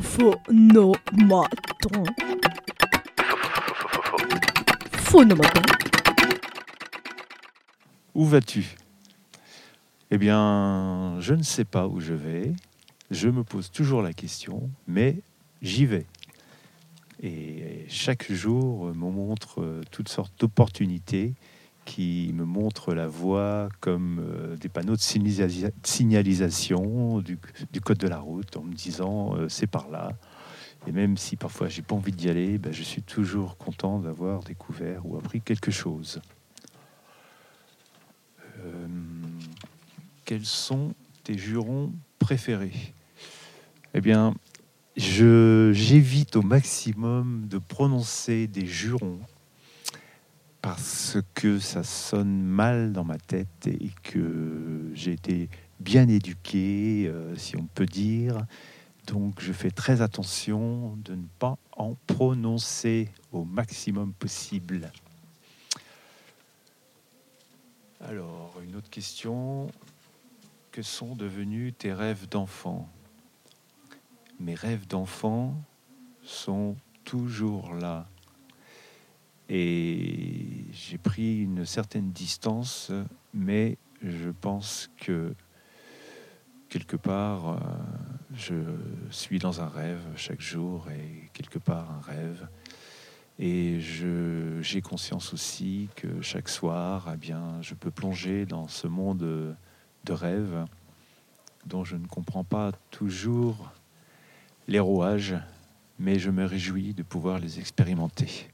Phonomaton. Phonomaton. Où vas-tu? Eh bien, je ne sais pas où je vais. Je me pose toujours la question, mais j'y vais. Et chaque jour me montre toutes sortes d'opportunités qui me montrent la voie comme euh, des panneaux de signalisation du, code de la route en me disant euh, c'est par là. Et même si parfois j'ai pas envie d'y aller, ben, je suis toujours content d'avoir découvert ou appris quelque chose. Euh, quels sont tes jurons préférés? Eh bien, j'évite au maximum de prononcer des jurons parce que ça sonne mal dans ma tête et que j'ai été bien éduqué, euh, si on peut dire. Donc je fais très attention de ne pas en prononcer au maximum possible. Alors, une autre question. Que sont devenus tes rêves d'enfant? Mes rêves d'enfant sont toujours là. Et j'ai pris une certaine distance, mais je pense que quelque part, euh, je suis dans un rêve chaque jour et quelque part un rêve. Et j'ai conscience aussi que chaque soir, eh bien, je peux plonger dans ce monde de rêve dont je ne comprends pas toujours les rouages, mais je me réjouis de pouvoir les expérimenter.